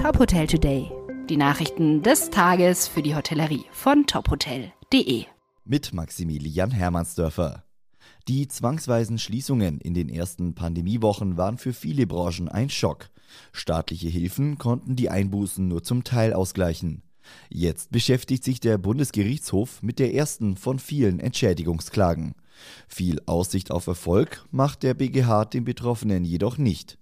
Top Hotel Today. Die Nachrichten des Tages für die Hotellerie von tophotel.de. Mit Maximilian Hermannsdörfer. Die zwangsweisen Schließungen in den ersten Pandemiewochen waren für viele Branchen ein Schock. Staatliche Hilfen konnten die Einbußen nur zum Teil ausgleichen. Jetzt beschäftigt sich der Bundesgerichtshof mit der ersten von vielen Entschädigungsklagen. Viel Aussicht auf Erfolg macht der BGH den Betroffenen jedoch nicht.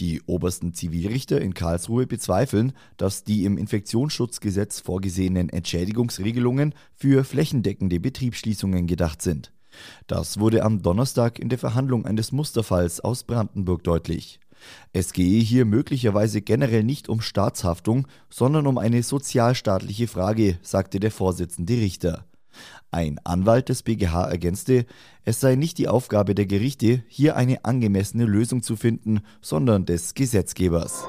Die obersten Zivilrichter in Karlsruhe bezweifeln, dass die im Infektionsschutzgesetz vorgesehenen Entschädigungsregelungen für flächendeckende Betriebsschließungen gedacht sind. Das wurde am Donnerstag in der Verhandlung eines Musterfalls aus Brandenburg deutlich. Es gehe hier möglicherweise generell nicht um Staatshaftung, sondern um eine sozialstaatliche Frage, sagte der Vorsitzende Richter. Ein Anwalt des BGH ergänzte, es sei nicht die Aufgabe der Gerichte, hier eine angemessene Lösung zu finden, sondern des Gesetzgebers.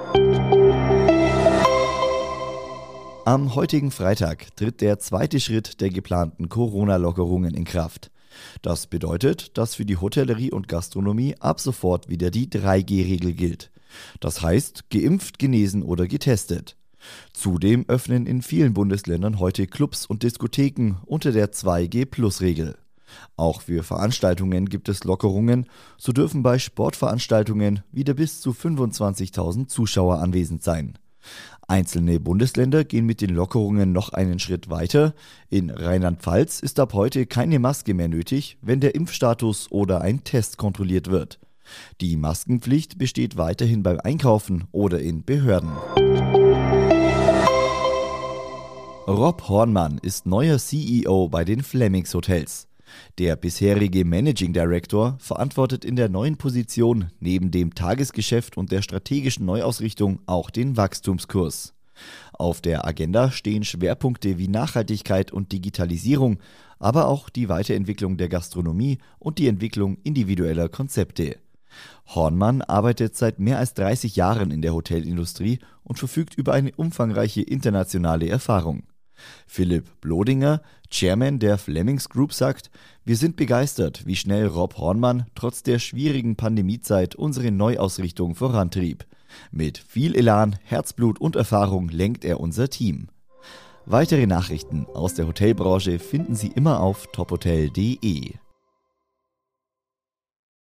Am heutigen Freitag tritt der zweite Schritt der geplanten Corona-Lockerungen in Kraft. Das bedeutet, dass für die Hotellerie und Gastronomie ab sofort wieder die 3G-Regel gilt. Das heißt, geimpft, genesen oder getestet. Zudem öffnen in vielen Bundesländern heute Clubs und Diskotheken unter der 2G-Plus-Regel. Auch für Veranstaltungen gibt es Lockerungen, so dürfen bei Sportveranstaltungen wieder bis zu 25.000 Zuschauer anwesend sein. Einzelne Bundesländer gehen mit den Lockerungen noch einen Schritt weiter. In Rheinland-Pfalz ist ab heute keine Maske mehr nötig, wenn der Impfstatus oder ein Test kontrolliert wird. Die Maskenpflicht besteht weiterhin beim Einkaufen oder in Behörden. Rob Hornmann ist neuer CEO bei den Flemings Hotels. Der bisherige Managing Director verantwortet in der neuen Position neben dem Tagesgeschäft und der strategischen Neuausrichtung auch den Wachstumskurs. Auf der Agenda stehen Schwerpunkte wie Nachhaltigkeit und Digitalisierung, aber auch die Weiterentwicklung der Gastronomie und die Entwicklung individueller Konzepte. Hornmann arbeitet seit mehr als 30 Jahren in der Hotelindustrie und verfügt über eine umfangreiche internationale Erfahrung. Philipp Blodinger, Chairman der Flemings Group, sagt, wir sind begeistert, wie schnell Rob Hornmann trotz der schwierigen Pandemiezeit unsere Neuausrichtung vorantrieb. Mit viel Elan, Herzblut und Erfahrung lenkt er unser Team. Weitere Nachrichten aus der Hotelbranche finden Sie immer auf tophotel.de.